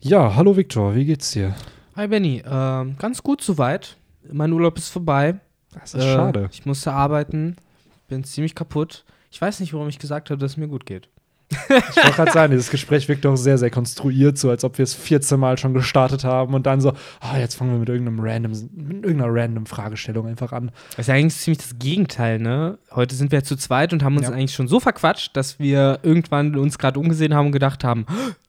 Ja, hallo Viktor, wie geht's dir? Hi Benny, ähm, ganz gut soweit. Mein Urlaub ist vorbei. Das ist äh, schade. Ich musste arbeiten, bin ziemlich kaputt. Ich weiß nicht, warum ich gesagt habe, dass es mir gut geht. Ich wollte gerade sagen, dieses Gespräch wirkt doch sehr, sehr konstruiert, so als ob wir es 14 Mal schon gestartet haben und dann so, ah, jetzt fangen wir mit irgendeinem random, mit irgendeiner random Fragestellung einfach an. Das ist ja eigentlich ziemlich das Gegenteil, ne? Heute sind wir zu zweit und haben uns ja. eigentlich schon so verquatscht, dass wir irgendwann uns gerade umgesehen haben und gedacht haben,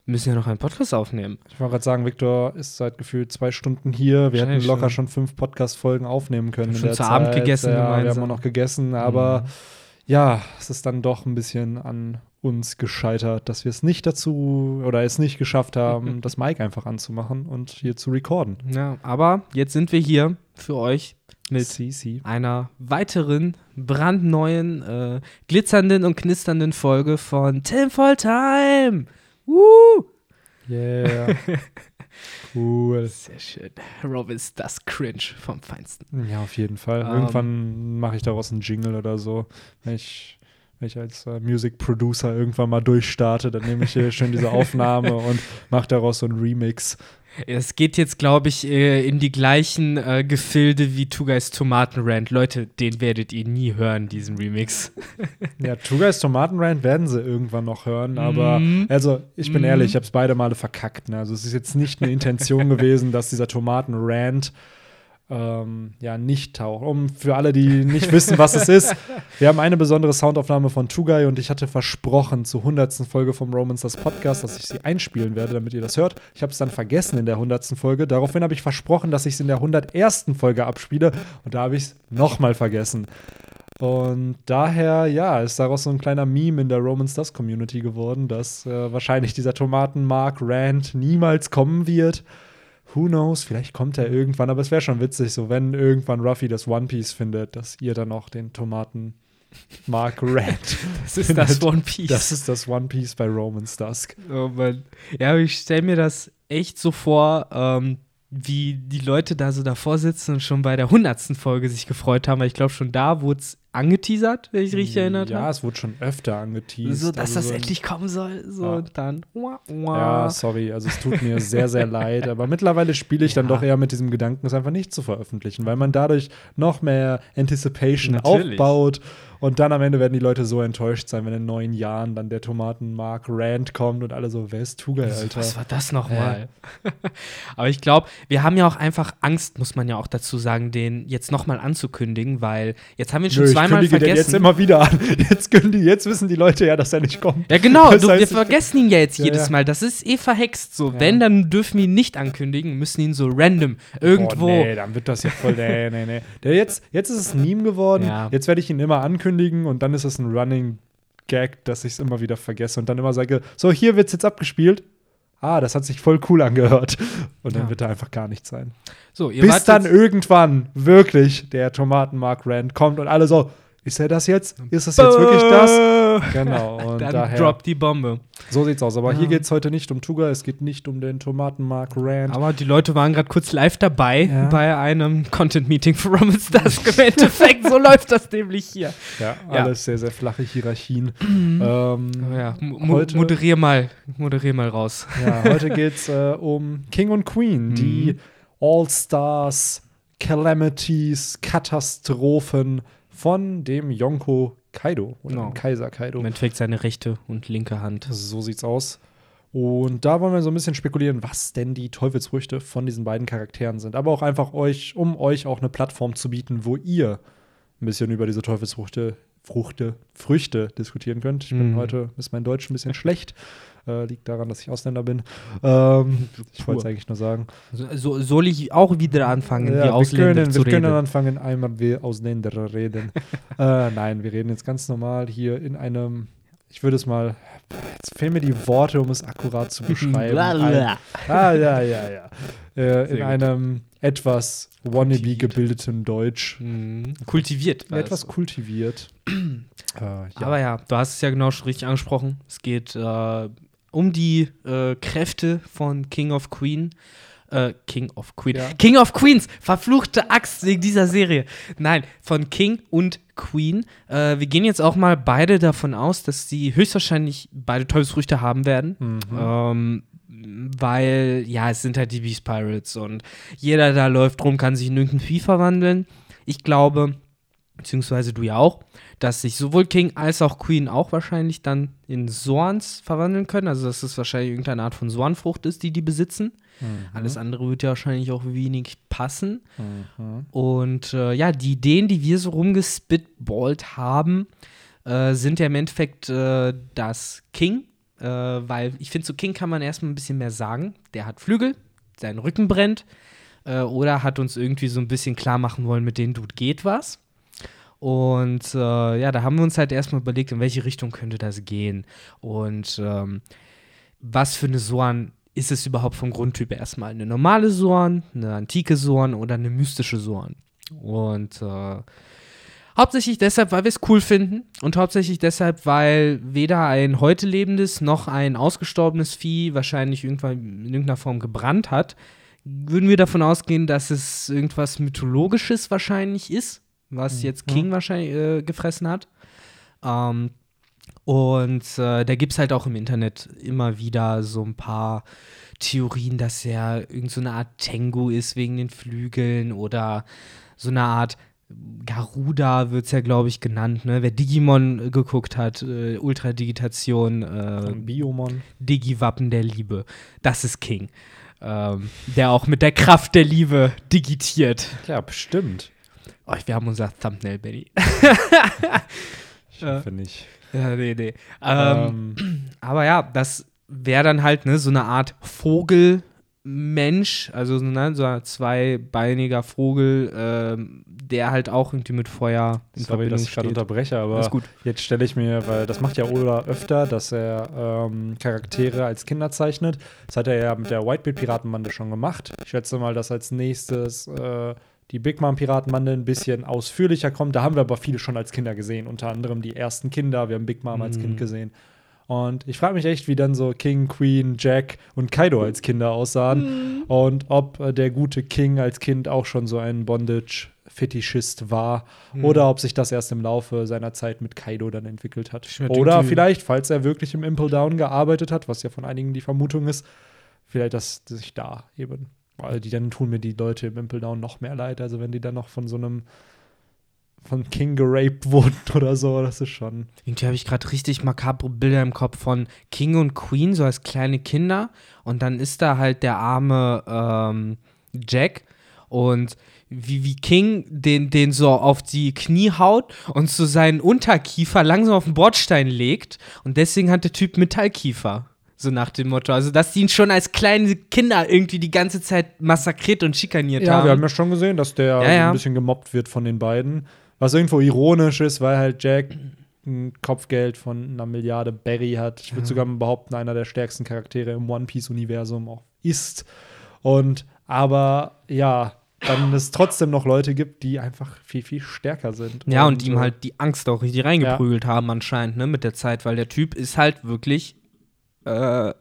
wir müssen ja noch einen Podcast aufnehmen. Ich wollte gerade sagen, Viktor ist seit gefühlt zwei Stunden hier. Wir hätten locker schon fünf Podcast-Folgen aufnehmen können. Wir haben schon zu Abend gegessen. Ja, wir haben auch noch gegessen, aber mhm. Ja, es ist dann doch ein bisschen an uns gescheitert, dass wir es nicht dazu oder es nicht geschafft haben, das Mic einfach anzumachen und hier zu recorden. Ja, aber jetzt sind wir hier für euch mit CC. einer weiteren brandneuen, äh, glitzernden und knisternden Folge von Tinfoil Time. Woo! Yeah. cool. Sehr schön. Rob ist das Cringe vom Feinsten. Ja, auf jeden Fall. Um, ähm. Irgendwann mache ich daraus einen Jingle oder so. Wenn ich wenn ich als äh, Music Producer irgendwann mal durchstarte, dann nehme ich hier schön diese Aufnahme und mache daraus so einen Remix. Es geht jetzt, glaube ich, äh, in die gleichen äh, Gefilde wie Two Guys Tomatenrand. Leute, den werdet ihr nie hören, diesen Remix. ja, Two Guys Tomatenrand werden sie irgendwann noch hören, aber mm. also ich bin mm. ehrlich, ich habe es beide Male verkackt. Ne? Also es ist jetzt nicht eine Intention gewesen, dass dieser Tomatenrand ähm, ja, nicht taucht. Um für alle, die nicht wissen, was es ist, wir haben eine besondere Soundaufnahme von Tugai und ich hatte versprochen zur 100. Folge vom Romans das Podcast, dass ich sie einspielen werde, damit ihr das hört. Ich habe es dann vergessen in der 100. Folge. Daraufhin habe ich versprochen, dass ich es in der 101. Folge abspiele und da habe ich es nochmal vergessen. Und daher, ja, ist daraus so ein kleiner Meme in der Roman Stars Community geworden, dass äh, wahrscheinlich dieser Tomatenmark Rand niemals kommen wird who knows, vielleicht kommt er irgendwann, aber es wäre schon witzig, so wenn irgendwann Ruffy das One Piece findet, dass ihr dann auch den Tomaten Mark Red. das ist das One Piece. Das ist das One Piece bei Roman's Dusk. Oh Mann. Ja, ich stelle mir das echt so vor, ähm, wie die Leute da so davor sitzen und schon bei der hundertsten Folge sich gefreut haben, weil ich glaube, schon da wurde es angeteasert, wenn ich richtig erinnert habe. Ja, es wurde schon öfter angeteasert. So, dass also das so endlich kommen soll. So, ja. und dann. Wah, wah. Ja, sorry, also es tut mir sehr, sehr leid. Aber mittlerweile spiele ich ja. dann doch eher mit diesem Gedanken, es einfach nicht zu veröffentlichen, weil man dadurch noch mehr Anticipation Natürlich. aufbaut und dann am Ende werden die Leute so enttäuscht sein, wenn in neun Jahren dann der Tomatenmark Rand kommt und alle so, wer ist Tugay, Alter? Was war das nochmal? Äh. Aber ich glaube, wir haben ja auch einfach Angst, muss man ja auch dazu sagen, den jetzt nochmal anzukündigen, weil jetzt haben wir ihn schon Nö, zweimal ich vergessen. Den jetzt immer wieder an. Jetzt, die, jetzt wissen die Leute ja, dass er nicht kommt. Ja, genau. Du, wir vergessen ihn ja jetzt ja, jedes Mal. Das ist eh verhext. So, ja. wenn, dann dürfen wir ihn nicht ankündigen, müssen ihn so random irgendwo. Boah, nee, dann wird das ja voll. nee, nee, nee. Der jetzt, jetzt ist es ein Meme geworden. Ja. Jetzt werde ich ihn immer ankündigen ankündigen und dann ist es ein Running Gag, dass ich es immer wieder vergesse und dann immer sage, so, hier wird es jetzt abgespielt. Ah, das hat sich voll cool angehört. Und dann ja. wird da einfach gar nichts sein. So, Bis dann irgendwann wirklich der Tomatenmark Rand kommt und alle so, ist er das jetzt? Ist das jetzt wirklich das? Genau. Und Dann daher, droppt die Bombe. So sieht's aus. Aber ja. hier geht es heute nicht um Tuga, es geht nicht um den Tomatenmark Rand. Aber die Leute waren gerade kurz live dabei ja. bei einem Content-Meeting für Roman Stars. Im Endeffekt, so läuft das nämlich hier. Ja, alles sehr, sehr flache Hierarchien. Mhm. ähm, ja, Mo moderier mal, moderier mal raus. Ja, heute geht's äh, um King und Queen, mhm. die All-Stars, Calamities, Katastrophen, von dem Yonko Kaido oder genau. dem Kaiser Kaido. Im Endeffekt seine rechte und linke Hand. So sieht's aus. Und da wollen wir so ein bisschen spekulieren, was denn die Teufelsfrüchte von diesen beiden Charakteren sind. Aber auch einfach euch, um euch auch eine Plattform zu bieten, wo ihr ein bisschen über diese Teufelsfrüchte Fruchte, Früchte diskutieren könnt. Ich bin mhm. heute, ist mein Deutsch ein bisschen schlecht. Äh, liegt daran, dass ich Ausländer bin. Ähm, ich wollte es eigentlich nur sagen. So, soll ich auch wieder anfangen, ja, wie Ausländer können, zu wir reden? Wir können anfangen, einmal wie Ausländer reden. äh, nein, wir reden jetzt ganz normal hier in einem, ich würde es mal, jetzt fehlen mir die Worte, um es akkurat zu beschreiben. Ein, ah, ja, ja, ja. Äh, in einem etwas wannabe gebildeten Deutsch. Mhm. Kultiviert. Etwas kultiviert. äh, ja. Aber ja, du hast es ja genau schon richtig angesprochen. Es geht äh, um die äh, Kräfte von King of Queen. Äh, King of Queen. Ja. King of Queens, verfluchte Axt wegen dieser Serie. Nein, von King und Queen. Äh, wir gehen jetzt auch mal beide davon aus, dass sie höchstwahrscheinlich beide Teufelsfrüchte haben werden. Mhm. Ähm, weil, ja, es sind halt die Beast Pirates und jeder da läuft rum, kann sich in irgendein Vieh verwandeln. Ich glaube, beziehungsweise du ja auch, dass sich sowohl King als auch Queen auch wahrscheinlich dann in Sorns verwandeln können. Also, dass es wahrscheinlich irgendeine Art von Sornfrucht ist, die die besitzen. Mhm. Alles andere wird ja wahrscheinlich auch wenig passen. Mhm. Und äh, ja, die Ideen, die wir so rumgespitballt haben, äh, sind ja im Endeffekt äh, das King. Äh, weil ich finde, zu King kann man erstmal ein bisschen mehr sagen. Der hat Flügel, sein Rücken brennt. Äh, oder hat uns irgendwie so ein bisschen klar machen wollen, mit dem Dude geht was. Und äh, ja, da haben wir uns halt erstmal überlegt, in welche Richtung könnte das gehen. Und ähm, was für eine Soan ist es überhaupt vom Grundtyp erstmal? Eine normale Soan, eine antike Soan oder eine mystische Soan? Und äh, hauptsächlich deshalb, weil wir es cool finden und hauptsächlich deshalb, weil weder ein heute lebendes noch ein ausgestorbenes Vieh wahrscheinlich irgendwann in irgendeiner Form gebrannt hat. Würden wir davon ausgehen, dass es irgendwas Mythologisches wahrscheinlich ist was mhm. jetzt King wahrscheinlich äh, gefressen hat. Ähm, und äh, da gibt es halt auch im Internet immer wieder so ein paar Theorien, dass er irgendeine so Art Tengu ist wegen den Flügeln oder so eine Art Garuda wird es ja, glaube ich, genannt. Ne? Wer Digimon geguckt hat, äh, Ultradigitation, äh, Biomon. Digi-Wappen der Liebe. Das ist King. Ähm, der auch mit der Kraft der Liebe digitiert. Ja, bestimmt. Oh, wir haben unser Thumbnail, Benny. ich hoffe nicht. Ja, nee, nee. Ähm, ähm. Aber ja, das wäre dann halt ne, so eine Art Vogelmensch, also ne, so ein zweibeiniger Vogel, ähm, der halt auch irgendwie mit Feuer in Sorry, Verbindung dass ich gerade unterbreche, aber jetzt stelle ich mir, weil das macht ja Oda öfter, dass er ähm, Charaktere als Kinder zeichnet. Das hat er ja mit der Whitebeard-Piratenbande schon gemacht. Ich schätze mal, dass als nächstes äh, die Big Mom Piratenbande ein bisschen ausführlicher kommt. Da haben wir aber viele schon als Kinder gesehen, unter anderem die ersten Kinder. Wir haben Big Mom mhm. als Kind mhm. gesehen. Und ich frage mich echt, wie dann so King, Queen, Jack und Kaido als Kinder aussahen. Mhm. Und ob äh, der gute King als Kind auch schon so ein Bondage-Fetischist war. Mhm. Oder ob sich das erst im Laufe seiner Zeit mit Kaido dann entwickelt hat. Oder vielleicht, falls er wirklich im Impel Down gearbeitet hat, was ja von einigen die Vermutung ist, vielleicht, dass sich da eben weil die dann tun mir die Leute im Impel Down noch mehr leid. Also wenn die dann noch von so einem von King geraped wurden oder so, das ist schon. Irgendwie habe ich gerade richtig makabre Bilder im Kopf von King und Queen, so als kleine Kinder. Und dann ist da halt der arme ähm, Jack und wie, wie King den, den so auf die Knie haut und so seinen Unterkiefer langsam auf den Bordstein legt. Und deswegen hat der Typ Metallkiefer. So nach dem Motto. Also, dass die ihn schon als kleine Kinder irgendwie die ganze Zeit massakriert und schikaniert ja, haben. Ja, wir haben ja schon gesehen, dass der ja, ja. ein bisschen gemobbt wird von den beiden. Was irgendwo ironisch ist, weil halt Jack ein Kopfgeld von einer Milliarde Barry hat. Ich würde sogar behaupten, einer der stärksten Charaktere im One Piece-Universum auch ist. Und aber ja, dann es trotzdem noch Leute gibt, die einfach viel, viel stärker sind. Ja, und, und ihm halt die Angst auch richtig reingeprügelt ja. haben, anscheinend, ne, mit der Zeit, weil der Typ ist halt wirklich äh,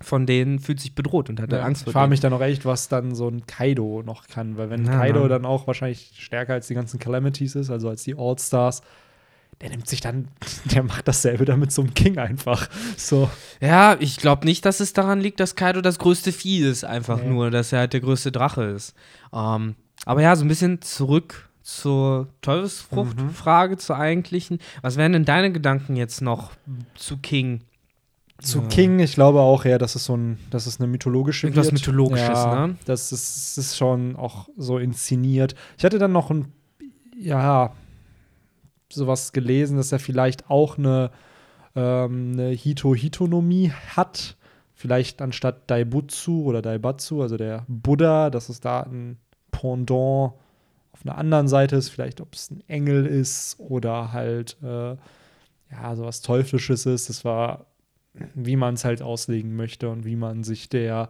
von denen fühlt sich bedroht und hat ja, Angst vor Ich frage mich dann auch echt, was dann so ein Kaido noch kann, weil wenn ja, Kaido ja. dann auch wahrscheinlich stärker als die ganzen Calamities ist, also als die All-Stars, der nimmt sich dann, der macht dasselbe dann mit so einem King einfach. So. Ja, ich glaube nicht, dass es daran liegt, dass Kaido das größte Vieh ist, einfach nee. nur, dass er halt der größte Drache ist. Ähm, aber ja, so ein bisschen zurück zur Teufelsfrucht-Frage, mhm. zur eigentlichen. Was wären denn deine Gedanken jetzt noch zu King? Zu ja. King, ich glaube auch eher, dass es so ein, dass es eine mythologische Irgendwas wird. Mythologisches, ja, ne? Das ist, das ist schon auch so inszeniert. Ich hatte dann noch ein, ja, sowas gelesen, dass er vielleicht auch eine, ähm, eine Hito-Hitonomie hat. Vielleicht anstatt Daibutsu oder Daibatsu, also der Buddha, dass es da ein Pendant auf einer anderen Seite ist. Vielleicht, ob es ein Engel ist oder halt, äh, ja, sowas Teuflisches ist. Das war wie man es halt auslegen möchte und wie man sich der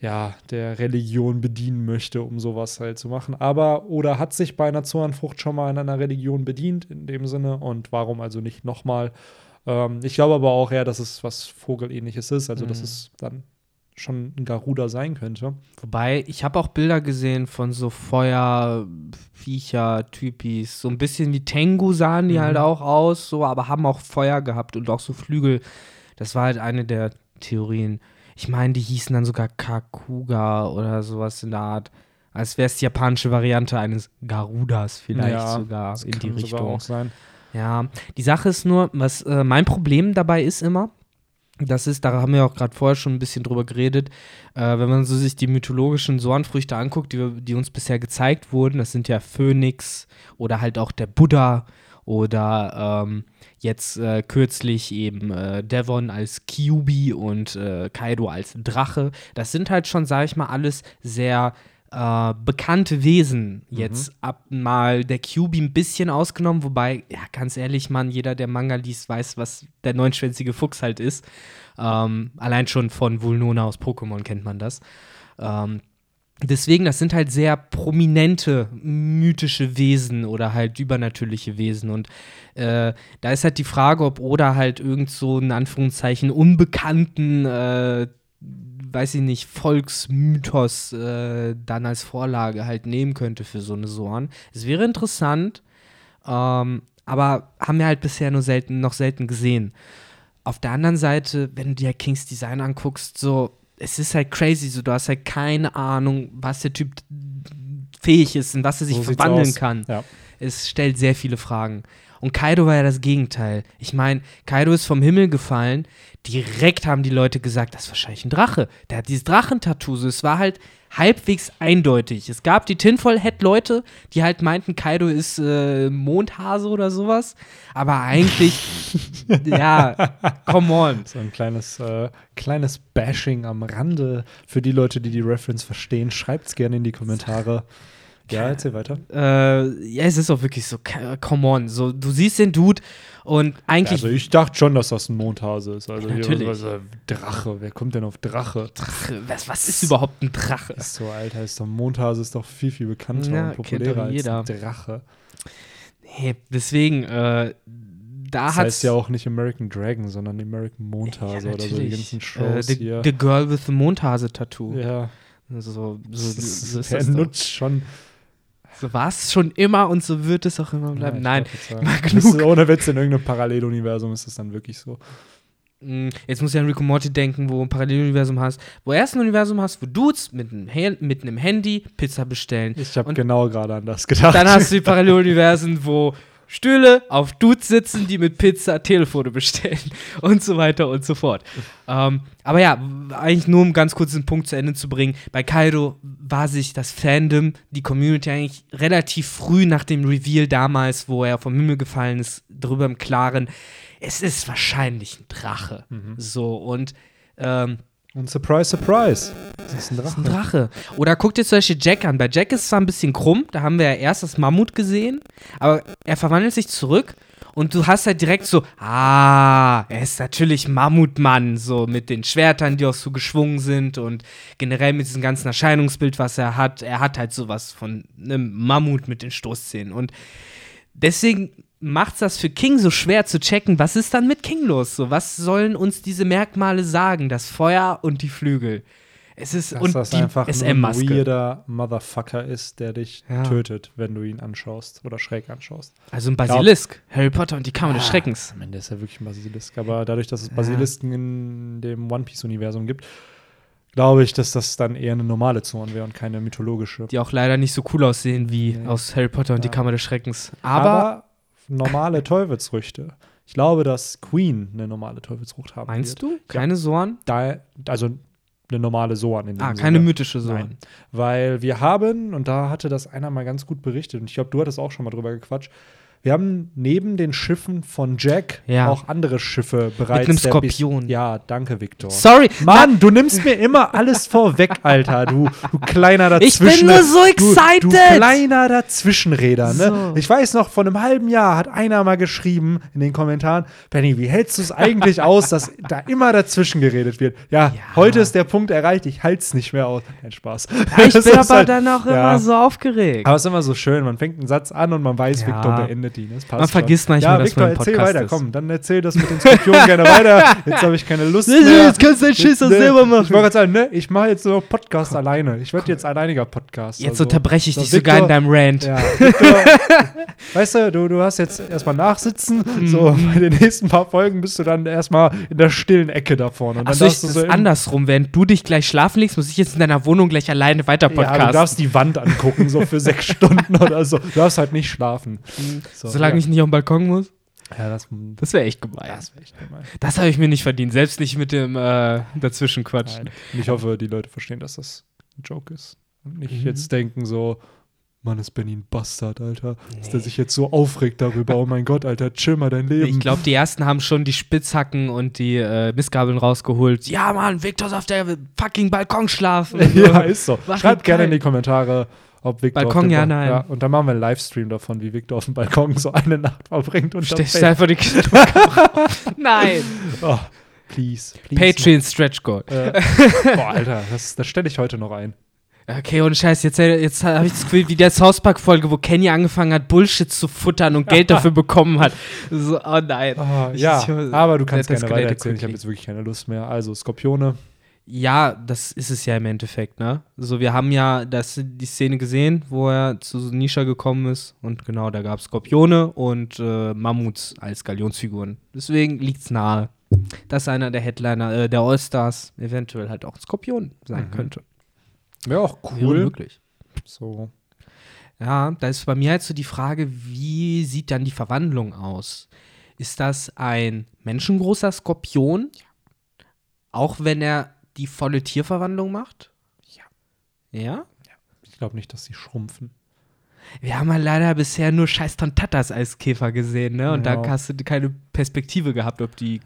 ja, der Religion bedienen möchte, um sowas halt zu machen. Aber oder hat sich bei einer Zornfrucht schon mal in einer Religion bedient in dem Sinne und warum also nicht nochmal? Ähm, ich glaube aber auch eher, dass es was Vogelähnliches ist, also mhm. dass es dann schon ein Garuda sein könnte. Wobei, ich habe auch Bilder gesehen von so Feuerviecher, Typis. So ein bisschen wie Tengu sahen die mhm. halt auch aus, so, aber haben auch Feuer gehabt und auch so Flügel das war halt eine der Theorien. Ich meine, die hießen dann sogar Kakuga oder sowas in der Art. Als wäre es die japanische Variante eines Garudas vielleicht ja, sogar in die Richtung. Auch sein. Ja, die Sache ist nur, was äh, mein Problem dabei ist immer, das ist, da haben wir auch gerade vorher schon ein bisschen drüber geredet, äh, wenn man so sich die mythologischen Sornfrüchte anguckt, die, die uns bisher gezeigt wurden, das sind ja Phönix oder halt auch der Buddha oder ähm, jetzt äh, kürzlich eben äh, Devon als Kyubi und äh, Kaido als Drache. Das sind halt schon, sag ich mal, alles sehr äh, bekannte Wesen. Mhm. Jetzt ab mal der Kyubi ein bisschen ausgenommen, wobei, ja, ganz ehrlich, Mann, jeder, der Manga liest, weiß, was der neunschwänzige Fuchs halt ist. Ähm, allein schon von Vulnona aus Pokémon kennt man das. Ähm, deswegen, das sind halt sehr prominente mythische Wesen oder halt übernatürliche Wesen. Und äh, da ist halt die Frage, ob Oda halt irgend so in Anführungszeichen unbekannten, äh, weiß ich nicht, Volksmythos äh, dann als Vorlage halt nehmen könnte für so eine Sorn. Es wäre interessant, ähm, aber haben wir halt bisher nur selten, noch selten gesehen. Auf der anderen Seite, wenn du dir Kings Design anguckst, so es ist halt crazy, so du hast halt keine Ahnung, was der Typ fähig ist und was er sich so verwandeln kann. Ja. Es stellt sehr viele Fragen. Und Kaido war ja das Gegenteil. Ich meine, Kaido ist vom Himmel gefallen. Direkt haben die Leute gesagt, das ist wahrscheinlich ein Drache. Der hat dieses Drachentattoo. So, es war halt halbwegs eindeutig. Es gab die Tinfoil-Head-Leute, die halt meinten, Kaido ist äh, Mondhase oder sowas. Aber eigentlich, ja, come on. So ein kleines, äh, kleines Bashing am Rande. Für die Leute, die die Reference verstehen, schreibt es gerne in die Kommentare. Ja, erzähl weiter. Äh, ja, es ist auch wirklich so, come on. So, du siehst den Dude und eigentlich. also, ich dachte schon, dass das ein Mondhase ist. Also, ja, natürlich. Was, was, Drache. Wer kommt denn auf Drache? Drache. Was, was ist überhaupt ein Drache? Ist so, Alter. Ist doch, Mondhase ist doch viel, viel bekannter ja, und populärer als ein Drache. Nee, deswegen, äh, da das heißt ja auch nicht American Dragon, sondern American Mondhase ja, oder so die ganzen Shows äh, the, hier. The Girl with the Mondhase-Tattoo. Ja. So, so, so, so ist er nutzt schon so war es schon immer und so wird es auch immer bleiben. Ja, Nein, mal genug. ohne Witz, in irgendeinem Paralleluniversum ist es dann wirklich so. Mm, jetzt muss ich an und Morty denken, wo du ein Paralleluniversum hast, wo du erst ein Universum hast, wo Dudes mit einem, mit einem Handy Pizza bestellen. Ich habe genau gerade an das gedacht. Dann hast du die Paralleluniversen, wo Stühle auf Dudes sitzen, die mit Pizza Telefone bestellen und so weiter und so fort. Ähm, aber ja, eigentlich nur um ganz kurz den Punkt zu Ende zu bringen, bei Kaido war sich das Fandom, die Community eigentlich relativ früh nach dem Reveal damals, wo er vom Himmel gefallen ist, darüber im Klaren, es ist wahrscheinlich ein Drache. Mhm. So und ähm, und surprise, surprise. Das ist ein Drache. Das ist ein Drache. Oder guck dir zum Beispiel Jack an. Bei Jack ist es zwar ein bisschen krumm, da haben wir ja erst das Mammut gesehen, aber er verwandelt sich zurück und du hast halt direkt so, ah, er ist natürlich Mammutmann, so mit den Schwertern, die auch so geschwungen sind und generell mit diesem ganzen Erscheinungsbild, was er hat. Er hat halt sowas von einem Mammut mit den Stoßzähnen. Und deswegen macht das für King so schwer zu checken, was ist dann mit King los? So, was sollen uns diese Merkmale sagen? Das Feuer und die Flügel. Es ist Dass und das die einfach ein weirder Motherfucker ist, der dich ja. tötet, wenn du ihn anschaust oder schräg anschaust. Also ein Basilisk. Ja. Harry Potter und die Kammer ja, des Schreckens. Am Ende ist er wirklich ein Basilisk. Aber dadurch, dass es Basilisken in dem One Piece-Universum gibt, glaube ich, dass das dann eher eine normale Zorn wäre und keine mythologische. Die auch leider nicht so cool aussehen wie aus Harry Potter und die Kammer des Schreckens. Aber, Aber normale Teufelsfrüchte. Ich glaube, dass Queen eine normale Teufelsfrucht haben Meinst wird. du? Keine ja. Sohren? Da, also eine normale Sohren. In dem ah, keine mythische Sohren. Nein. Weil wir haben, und da hatte das einer mal ganz gut berichtet, und ich glaube, du hattest auch schon mal drüber gequatscht, wir haben neben den Schiffen von Jack ja. auch andere Schiffe bereits. Mit einem Skorpion. Ja, danke, Victor. Sorry. Mann, du nimmst mir immer alles vorweg, Alter. Du, du kleiner dazwischen. Ich bin nur so excited. Du, du kleiner Dazwischenräder, ne? So. Ich weiß noch, vor einem halben Jahr hat einer mal geschrieben in den Kommentaren, Benny, wie hältst du es eigentlich aus, dass da immer dazwischen geredet wird? Ja, ja, heute ist der Punkt erreicht, ich halte es nicht mehr aus. Kein Spaß. Ja, ich bin aber halt, dann auch immer so aufgeregt. Aber es ist immer so schön, man fängt einen Satz an und man weiß, Victor beendet verdienen. Das passt Man vergisst manchmal, ja, dass Victor, man ein erzähl weiter, ist. komm, dann erzähl das mit den Skorpionen gerne weiter. Jetzt habe ich keine Lust mehr. Jetzt kannst du deinen Schiss ne, selber machen. Ich wollte gerade sagen, ne, ich mache jetzt nur Podcast alleine. Ich werde jetzt alleiniger Podcast. Jetzt also, unterbreche ich dich so sogar in deinem Rant. Ja, Victor, weißt du, du, du hast jetzt erstmal nachsitzen. Mhm. So, bei den nächsten paar Folgen bist du dann erstmal in der stillen Ecke da vorne. Und dann Achso, ich, das so andersrum. Während du dich gleich schlafen legst, muss ich jetzt in deiner Wohnung gleich alleine weiter podcasten. Ja, du darfst die Wand angucken, so für sechs Stunden oder so. Du darfst halt nicht schlafen. Mhm. So, Solange ja. ich nicht auf den Balkon muss. Ja, das, das wäre echt gemein. Das, das habe ich mir nicht verdient, selbst nicht mit dem äh, Dazwischenquatsch. Ich hoffe, die Leute verstehen, dass das ein Joke ist. Und nicht mhm. jetzt denken so, Mann, ist Benny ein Bastard, Alter. Nee. Dass der sich jetzt so aufregt darüber. Oh mein Gott, Alter, chill mal dein Leben. Ich glaube, die ersten haben schon die Spitzhacken und die äh, Missgabeln rausgeholt. Ja, Mann, Victor auf der fucking Balkon schlafen. ja, ist so. Mach Schreibt gerne in die Kommentare, ob Victor Balkon, ja, nein. Ja, und dann machen wir einen Livestream davon, wie Victor auf dem Balkon so eine Nacht verbringt und Stehst einfach die Nein. Oh, please, please. Patreon Stretch Goal. Äh, boah, Alter, das, das stelle ich heute noch ein. Okay, und Scheiß, jetzt, jetzt habe ich das Gefühl, wie der South Park-Folge, wo Kenny angefangen hat, Bullshit zu futtern und Geld dafür bekommen hat. So, oh nein. Oh, ja, ich, aber du kannst gerne weiter erzählen. Ich habe jetzt wirklich keine Lust mehr. Also, Skorpione. Ja, das ist es ja im Endeffekt, ne? So, wir haben ja das, die Szene gesehen, wo er zu Nisha gekommen ist. Und genau, da gab es Skorpione und äh, Mammuts als Galionsfiguren. Deswegen liegt es nahe, dass einer der Headliner, äh, der All-Stars, eventuell halt auch ein Skorpion sein mhm. könnte. Wäre auch cool. Ja, wirklich. So. Ja, da ist bei mir halt so die Frage, wie sieht dann die Verwandlung aus? Ist das ein menschengroßer Skorpion? Auch wenn er die volle Tierverwandlung macht? Ja. Ja? Ich glaube nicht, dass sie schrumpfen. Wir haben ja leider bisher nur scheiß Tontatas als Käfer gesehen, ne? Und ja. da hast du keine Perspektive gehabt, ob die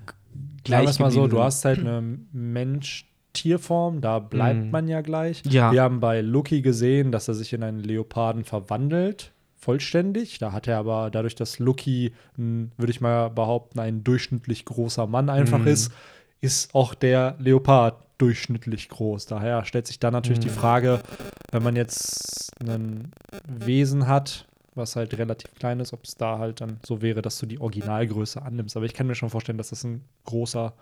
gleich Sagen mal so, du hast halt eine Mensch Tierform, da bleibt mhm. man ja gleich. Ja. Wir haben bei Loki gesehen, dass er sich in einen Leoparden verwandelt, vollständig. Da hat er aber dadurch, dass Loki, würde ich mal behaupten, ein durchschnittlich großer Mann einfach mhm. ist, ist auch der Leopard durchschnittlich groß. Daher stellt sich dann natürlich mhm. die Frage, wenn man jetzt ein Wesen hat, was halt relativ klein ist, ob es da halt dann so wäre, dass du die Originalgröße annimmst. Aber ich kann mir schon vorstellen, dass das ein großer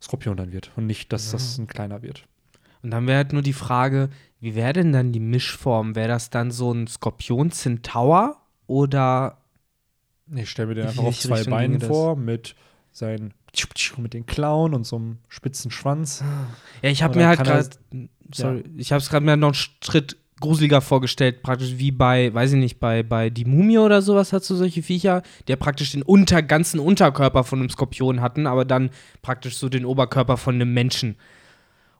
Skorpion dann wird und nicht, dass ja. das ein kleiner wird. Und dann wäre halt nur die Frage, wie wäre denn dann die Mischform? Wäre das dann so ein Skorpion-Centaur oder. Ich stelle mir den einfach auf zwei Richtung Beinen vor, mit seinen mit den Klauen und so einem spitzen Schwanz. Ja, ich habe mir halt gerade, sorry, ja. ich habe es gerade mir noch einen Schritt gruseliger vorgestellt, praktisch wie bei, weiß ich nicht, bei, bei die Mumie oder sowas hast du solche Viecher, die ja praktisch den unter, ganzen Unterkörper von einem Skorpion hatten, aber dann praktisch so den Oberkörper von einem Menschen.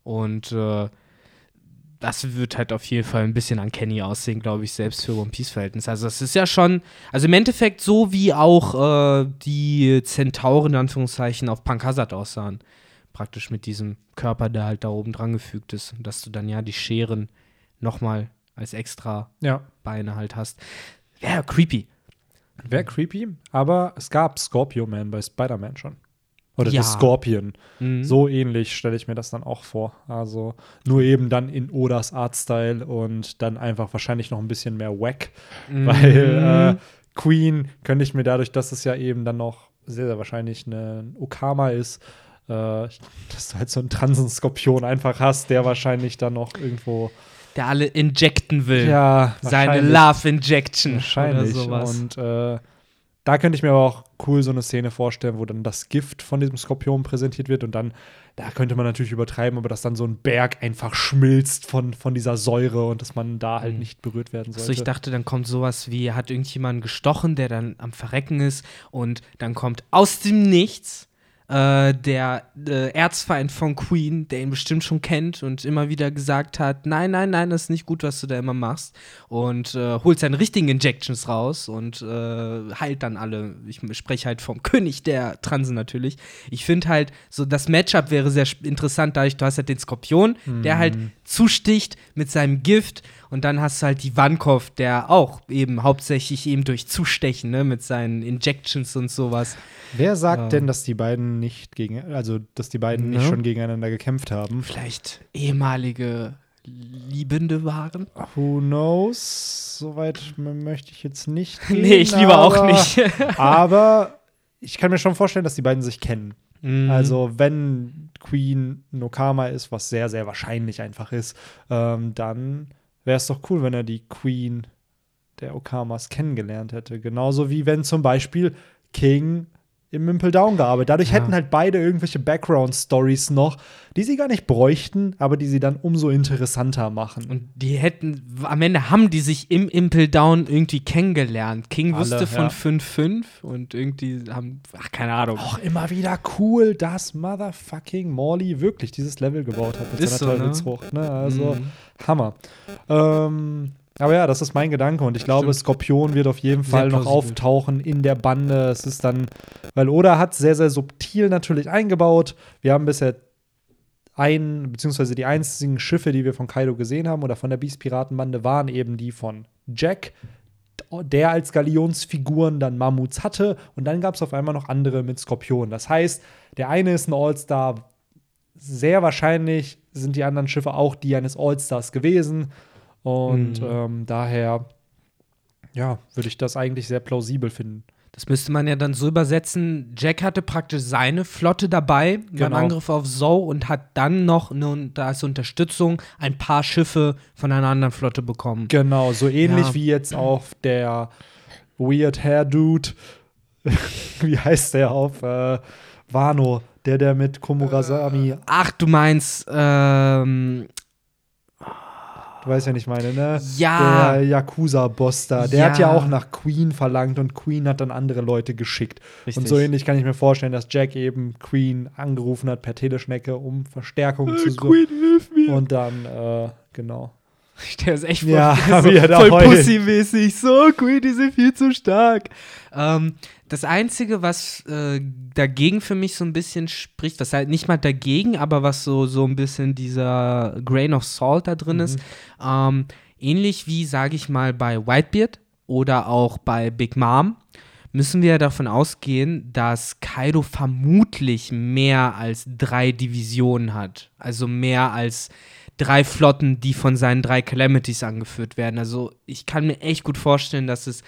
Und äh, das wird halt auf jeden Fall ein bisschen an Kenny aussehen, glaube ich, selbst für One Piece-Verhältnisse. Also, das ist ja schon, also im Endeffekt so wie auch äh, die Zentauren, in Anführungszeichen, auf Punk Hazard aussahen. Praktisch mit diesem Körper, der halt da oben dran gefügt ist. Dass du dann ja die Scheren nochmal als extra ja. Beine halt hast. Wäre creepy. Wäre creepy, aber es gab Scorpio Man bei Spider-Man schon. Oder ja. Scorpion. Mhm. So ähnlich stelle ich mir das dann auch vor. Also nur eben dann in Odas Artstyle und dann einfach wahrscheinlich noch ein bisschen mehr wack. Mhm. Weil äh, Queen könnte ich mir dadurch, dass es ja eben dann noch sehr, sehr wahrscheinlich eine Okama ist, äh, dass du halt so einen Transenskorpion einfach hast, der wahrscheinlich dann noch irgendwo der alle injecten will. Ja, seine Love Injection wahrscheinlich. oder sowas. Und äh, da könnte ich mir aber auch cool so eine Szene vorstellen, wo dann das Gift von diesem Skorpion präsentiert wird und dann, da könnte man natürlich übertreiben, aber dass dann so ein Berg einfach schmilzt von, von dieser Säure und dass man da halt mhm. nicht berührt werden sollte. So, ich dachte, dann kommt sowas wie, hat irgendjemand gestochen, der dann am Verrecken ist und dann kommt aus dem Nichts äh, der äh, Erzfeind von Queen, der ihn bestimmt schon kennt und immer wieder gesagt hat, nein, nein, nein, das ist nicht gut, was du da immer machst. Und äh, holt seine richtigen Injections raus und äh, heilt dann alle. Ich spreche halt vom König der Transen natürlich. Ich finde halt, so das Matchup wäre sehr interessant, dadurch, du hast halt den Skorpion, mhm. der halt mhm. Zusticht mit seinem Gift und dann hast du halt die Vankov, der auch eben hauptsächlich eben durch Zustechen, ne, mit seinen Injections und sowas. Wer sagt ähm, denn, dass die beiden nicht gegen, also dass die beiden ne? nicht schon gegeneinander gekämpft haben? Vielleicht ehemalige Liebende waren? Who knows? Soweit möchte ich jetzt nicht. Gehen, nee, ich liebe auch nicht. aber ich kann mir schon vorstellen, dass die beiden sich kennen. Mhm. Also, wenn Queen Nokama ist, was sehr, sehr wahrscheinlich einfach ist, ähm, dann wäre es doch cool, wenn er die Queen der Okamas kennengelernt hätte. Genauso wie wenn zum Beispiel King im Impel Down gearbeitet. Dadurch ja. hätten halt beide irgendwelche Background-Stories noch, die sie gar nicht bräuchten, aber die sie dann umso interessanter machen. Und die hätten, am Ende haben die sich im Impel Down irgendwie kennengelernt. King Alle, wusste von 5-5 ja. und irgendwie haben, ach, keine Ahnung. Auch immer wieder cool, dass Motherfucking Morley wirklich dieses Level gebaut hat mit Ist seiner so, Teufelsfrucht. Ne? Also, mhm. Hammer. Ähm, aber ja, das ist mein Gedanke und ich glaube, Stimmt. Skorpion wird auf jeden Fall noch auftauchen in der Bande. Es ist dann, weil Oda hat sehr, sehr subtil natürlich eingebaut. Wir haben bisher ein, beziehungsweise die einzigen Schiffe, die wir von Kaido gesehen haben oder von der Beast-Piratenbande, waren eben die von Jack, der als Galionsfiguren dann Mammuts hatte und dann gab es auf einmal noch andere mit Skorpion. Das heißt, der eine ist ein All-Star, sehr wahrscheinlich sind die anderen Schiffe auch die eines All-Stars gewesen. Und mhm. ähm, daher, ja, würde ich das eigentlich sehr plausibel finden. Das müsste man ja dann so übersetzen. Jack hatte praktisch seine Flotte dabei genau. beim Angriff auf Zoe und hat dann noch eine, als Unterstützung ein paar Schiffe von einer anderen Flotte bekommen. Genau, so ähnlich ja. wie jetzt auch der Weird Hair Dude, wie heißt der auf äh, Wano, der der mit Komurasami. Ach, du meinst ähm, Du weißt ja nicht meine, ne? Ja. Der Yakuza-Boss da. Der ja. hat ja auch nach Queen verlangt und Queen hat dann andere Leute geschickt. Richtig. Und so ähnlich kann ich mir vorstellen, dass Jack eben Queen angerufen hat per Teleschnecke, um Verstärkung äh, zu suchen. Queen, hilf mir. Und dann, äh, genau. Der ist echt voll, ja, so, voll Pussy-mäßig. So, Queen, die sind viel zu stark. Ähm, das Einzige, was äh, dagegen für mich so ein bisschen spricht, was halt nicht mal dagegen, aber was so, so ein bisschen dieser Grain of Salt da drin mhm. ist, ähm, ähnlich wie, sage ich mal, bei Whitebeard oder auch bei Big Mom, müssen wir davon ausgehen, dass Kaido vermutlich mehr als drei Divisionen hat. Also mehr als drei Flotten, die von seinen drei Calamities angeführt werden. Also ich kann mir echt gut vorstellen, dass es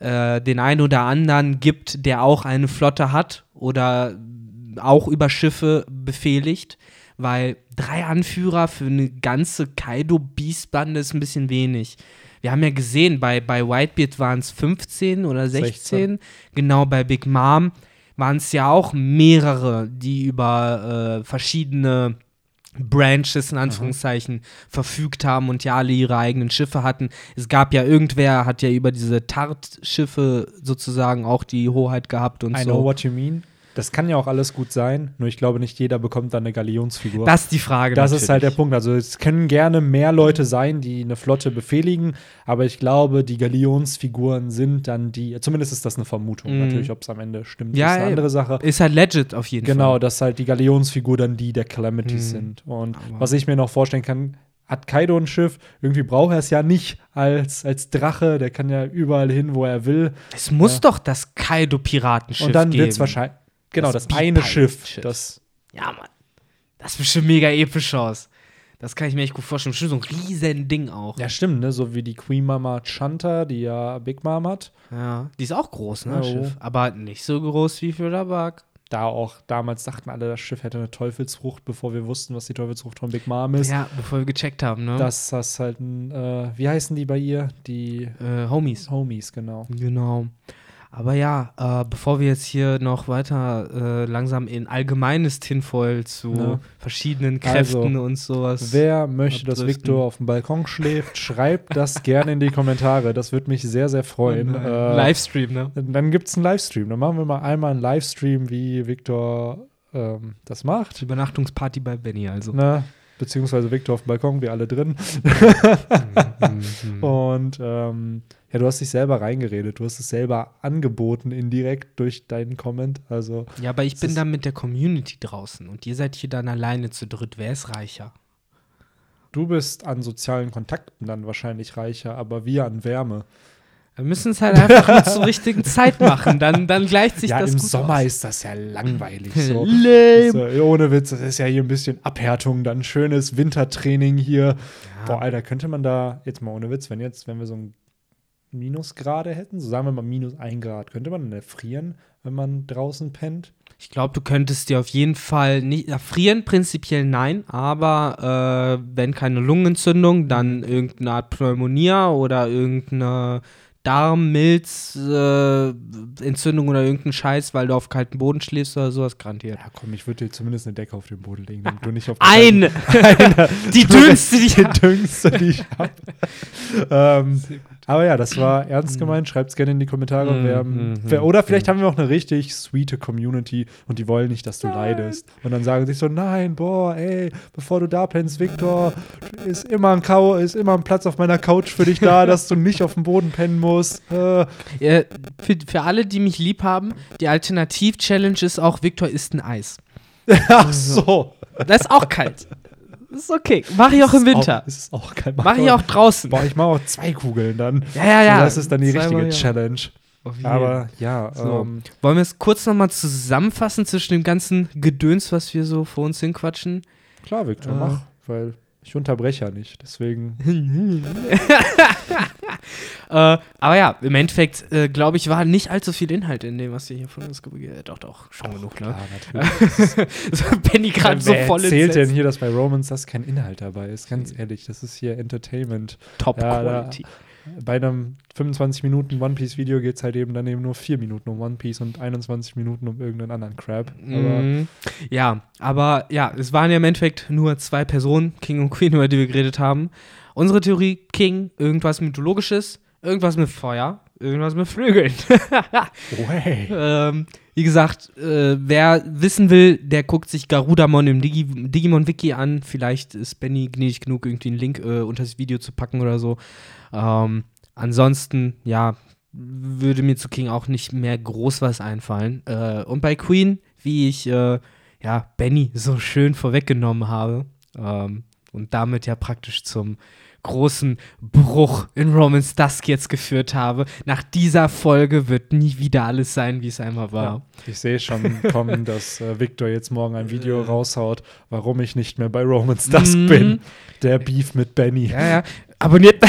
äh, den einen oder anderen gibt, der auch eine Flotte hat oder auch über Schiffe befehligt, weil drei Anführer für eine ganze Kaido-Beast-Bande ist ein bisschen wenig. Wir haben ja gesehen, bei, bei Whitebeard waren es 15 oder 16. 16. Genau, bei Big Mom waren es ja auch mehrere, die über äh, verschiedene Branches in Anführungszeichen mhm. verfügt haben und ja alle ihre eigenen Schiffe hatten. Es gab ja irgendwer, hat ja über diese Tart-Schiffe sozusagen auch die Hoheit gehabt und I so. I know what you mean. Das kann ja auch alles gut sein, nur ich glaube, nicht jeder bekommt dann eine Galionsfigur. Das ist die Frage. Das natürlich. ist halt der Punkt. Also es können gerne mehr Leute sein, die eine Flotte befehligen, aber ich glaube, die Galionsfiguren sind dann die, zumindest ist das eine Vermutung. Mhm. Natürlich, ob es am Ende stimmt, ja, ist eine andere Sache. Ist halt legit auf jeden genau, Fall. Genau, dass halt die Galionsfigur dann die der Calamities mhm. sind. Und aber was ich mir noch vorstellen kann, hat Kaido ein Schiff, irgendwie braucht er es ja nicht als, als Drache, der kann ja überall hin, wo er will. Es muss ja. doch das Kaido-Piratenschiff geben. Und dann wird es wahrscheinlich, Genau, das, das eine Schiff. Schiff. Das ja, Mann. Das ist bestimmt mega episch aus. Das kann ich mir echt gut vorstellen. Bestimmt so ein riesen Ding auch. Ja, stimmt, ne? So wie die Queen Mama Chanta, die ja Big Mom hat. Ja, die ist auch groß, ne? Oh. Schiff. Aber nicht so groß wie für Bug. Da auch damals dachten alle, das Schiff hätte eine Teufelsfrucht, bevor wir wussten, was die Teufelsfrucht von Big Mom ist. Ja, bevor wir gecheckt haben, ne? Das ist halt ein, äh, wie heißen die bei ihr? Die äh, Homies. Homies, genau. Genau. Aber ja, äh, bevor wir jetzt hier noch weiter äh, langsam in allgemeines Tinfoil zu ja. verschiedenen Kräften also, und sowas. Wer möchte, dass Victor auf dem Balkon schläft, schreibt das gerne in die Kommentare. Das würde mich sehr, sehr freuen. Äh, Livestream, ne? Dann gibt es einen Livestream. Dann machen wir mal einmal einen Livestream, wie Victor ähm, das macht. Übernachtungsparty bei Benny also. Na, beziehungsweise Victor auf dem Balkon, wir alle drin. und ähm, ja, du hast dich selber reingeredet, du hast es selber angeboten, indirekt durch deinen Comment. Also, ja, aber ich bin dann mit der Community draußen und ihr seid hier dann alleine zu dritt. Wer ist reicher? Du bist an sozialen Kontakten dann wahrscheinlich reicher, aber wir an Wärme. Wir müssen es halt einfach nur zur richtigen Zeit machen. Dann, dann gleicht sich ja, das im gut Sommer aus. ist das ja langweilig. So. Lame. Ohne Witz, das ist ja hier ein bisschen Abhärtung, dann schönes Wintertraining hier. Boah, Alter, könnte man da, jetzt mal ohne Witz, wenn jetzt, wenn wir so ein Minusgrade hätten, so sagen wir mal minus ein Grad, könnte man dann erfrieren, wenn man draußen pennt? Ich glaube, du könntest dir auf jeden Fall nicht erfrieren, prinzipiell nein, aber äh, wenn keine Lungenentzündung, dann irgendeine Art Pneumonia oder irgendeine Darmmilzentzündung äh, oder irgendein Scheiß, weil du auf kaltem Boden schläfst oder sowas, garantiert. Ja, komm, ich würde dir zumindest eine Decke auf den Boden legen, damit du nicht auf Eine! die dünnste, die ich die dünnste, die ich habe. ähm, aber ja, das war ernst gemeint. Schreibt es gerne in die Kommentare. Mm, wer, mm, wer, oder vielleicht mm. haben wir auch eine richtig sweete Community und die wollen nicht, dass du leidest. Und dann sagen sich so: Nein, boah, ey, bevor du da pennst, Victor, ist immer ein, Kau ist immer ein Platz auf meiner Couch für dich da, dass du nicht auf dem Boden pennen musst. Äh, Äh, für, für alle, die mich lieb haben, die Alternativ-Challenge ist auch, Victor isst ein Eis. ach so. Das ist auch kalt. Ist okay. Mach ich auch im Winter. Auch, ist auch kein Mach ich auch draußen. Boah, ich mache auch zwei Kugeln dann. Ja, ja, ja. Das ist dann die richtige ja. Challenge. Auf jeden. Aber ja, So. ähm, Wollen wir es kurz nochmal zusammenfassen zwischen dem ganzen Gedöns, was wir so vor uns hinquatschen? klar, Victor, Äh. mach, weil ich unterbreche ja nicht. Deswegen. Äh, aber ja, im Endeffekt, äh, glaube ich, war nicht allzu viel Inhalt in dem, was wir hier von uns ge- Doch, doch, schon genug, ne? Klar, natürlich. so, Benny gerade so voll erzählt denn hier, dass bei Romans das kein Inhalt dabei ist? Ganz ehrlich, das ist hier Entertainment. Top Ja, da- Quality. Bei einem 25 Minuten One Piece Video geht es halt eben dann eben nur 4 Minuten um One Piece und 21 Minuten um irgendeinen anderen Crap. Aber Mhm. Ja, aber ja, es waren ja im Endeffekt nur zwei Personen, King und Queen, über die wir geredet haben. Unsere Theorie, King, irgendwas Mythologisches, irgendwas mit Feuer, irgendwas mit Flügeln. oh, hey. ähm, wie gesagt, äh, wer wissen will, der guckt sich Garudamon im Digi Digimon-Wiki an. Vielleicht ist Benny gnädig genug, irgendwie einen Link äh, unter das Video zu packen oder so. Ähm, ansonsten, ja, würde mir zu King auch nicht mehr groß was einfallen. Äh, und bei Queen, wie ich äh, ja, Benny so schön vorweggenommen habe ähm, und damit ja praktisch zum großen Bruch in Romans Dusk jetzt geführt habe. Nach dieser Folge wird nie wieder alles sein, wie es einmal war. Ja, ich sehe schon kommen, dass äh, Victor jetzt morgen ein Video raushaut, warum ich nicht mehr bei Romans Dusk Mhm. bin. Der Beef mit Benny. Ja, ja. Abonniert.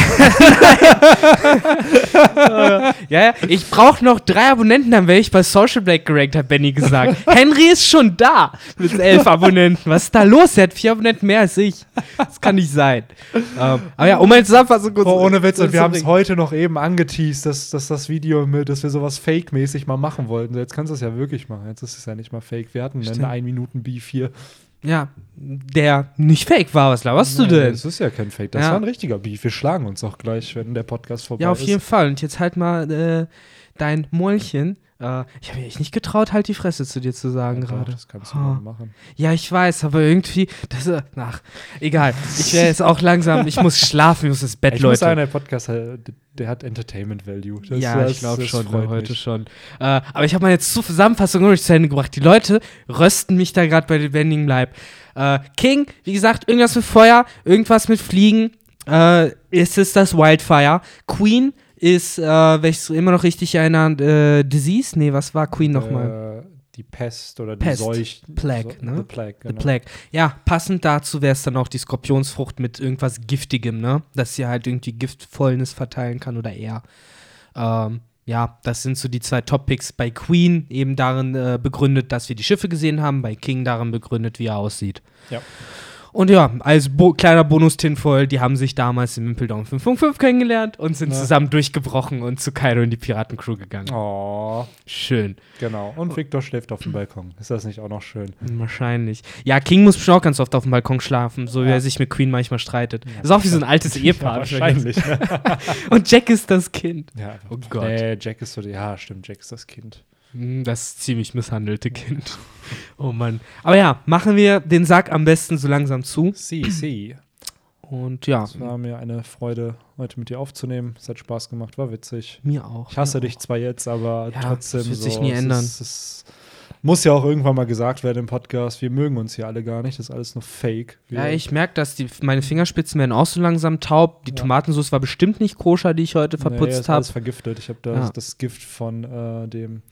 ja, ja. Ich brauche noch drei Abonnenten, dann wäre ich bei Social Black gerankt, hat Benny gesagt. Henry ist schon da mit elf Abonnenten. Was ist da los? Er hat vier Abonnenten mehr als ich. Das kann nicht sein. Ähm, aber ja, um meine Zusammenfassung kurz Oh, ohne Witz, und wir haben es heute noch eben angeteased, dass, dass das Video, mit, dass wir sowas Fake-mäßig mal machen wollten. Jetzt kannst du es ja wirklich machen. Jetzt ist es ja nicht mal Fake. Wir hatten einen 1-Minuten-Beef hier. Ja, der nicht fake war. Was laberst du Nee, denn? Das ist ja kein Fake. Das Ja. war ein richtiger Beef. Wir schlagen uns auch gleich, wenn der Podcast vorbei Ja, auf ist. jeden Fall. Und jetzt halt mal äh, dein Mäulchen. Äh, ich habe mir echt nicht getraut, halt die Fresse zu dir zu sagen Ja, gerade. Das kannst du Ah. machen. Ja, ich weiß, aber irgendwie, das, äh, ach, egal. Ich wäre jetzt auch langsam, ich muss schlafen, ich muss ins Bett, Ich muss Leute. sagen, der Podcast, äh, der hat Entertainment Value. Das, ja, das, ich glaube schon, heute mich. schon. Äh, aber ich habe mal jetzt Zusammenfassung noch zu Ende gebracht. Die Leute rösten mich da gerade bei lebendigem Leib. Äh, King, wie gesagt, irgendwas mit Feuer, irgendwas mit Fliegen. Äh, ist es das Wildfire. Queen ist, äh, wenn ich es immer noch richtig erinnere, äh, Disease? Nee, was war Queen nochmal? Äh, die Pest oder die Pest. Seuch. Plague, so, ne? The Plague, The genau. Plague. Ja, passend dazu wäre es dann auch die Skorpionsfrucht mit irgendwas Giftigem, ne? Dass sie halt irgendwie Giftfäulnis verteilen kann oder eher. Ähm, ja, das sind so die zwei Topics. Bei Queen eben darin äh, begründet, dass wir die Schiffe gesehen haben, bei King darin begründet, wie er aussieht. Ja. Und ja, als Bo kleiner Bonus tinvoll, die haben sich damals im Impel Down 555 kennengelernt und sind Ja. zusammen durchgebrochen und zu Kaido in die Piratencrew gegangen. Oh, Schön. genau. Und Victor schläft auf dem Balkon. Ist das nicht auch noch schön? Wahrscheinlich. Ja, King muss bestimmt auch ganz oft auf dem Balkon schlafen, so wie Ja. er sich mit Queen manchmal streitet. ist auch wie so ein altes Ehepaar. Ja, wahrscheinlich. ne? Und Jack ist das Kind. ja, Oh Gott. Nee, Jack ist so, ja, stimmt, Jack ist das Kind. Hm, Das ziemlich misshandelte Kind. Oh Mann. Aber ja, machen wir den Sack am besten so langsam zu. Sie, sie. Und ja, Es war mir eine Freude, heute mit dir aufzunehmen. Es hat Spaß gemacht, war witzig. mir auch. Ich hasse dich zwar jetzt, aber Ja, trotzdem das wird so. sich nie es ändern. Ist, es ist Muss ja auch irgendwann mal gesagt werden im Podcast, wir mögen uns hier alle gar nicht, das ist alles nur Fake. Wir ja, ich merke, dass die, meine Fingerspitzen werden auch so langsam taub. Die ja. Tomatensauce war bestimmt nicht koscher, die ich heute verputzt nee, habe. alles vergiftet. Ich habe da ja. das Gift von äh, dem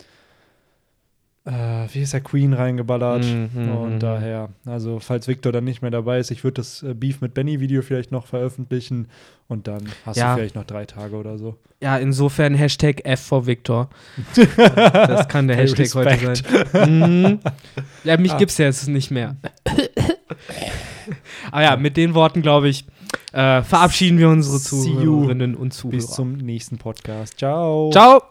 äh, wie ist der Queen reingeballert. Mm, und mhm. daher, also falls Victor dann nicht mehr dabei ist, ich würde das äh, Beef mit Benny Video vielleicht noch veröffentlichen und dann hast ja. du vielleicht noch drei Tage oder so. Ja, insofern Hashtag F for Victor. das kann der Hashtag heute sein. Mm. Ja, mich ah. es ja jetzt nicht mehr. Aber ja, mit den Worten, glaube ich, äh, verabschieden wir unsere Zuhörerinnen und Zuhörer. Bis zum nächsten Podcast. Ciao. Ciao.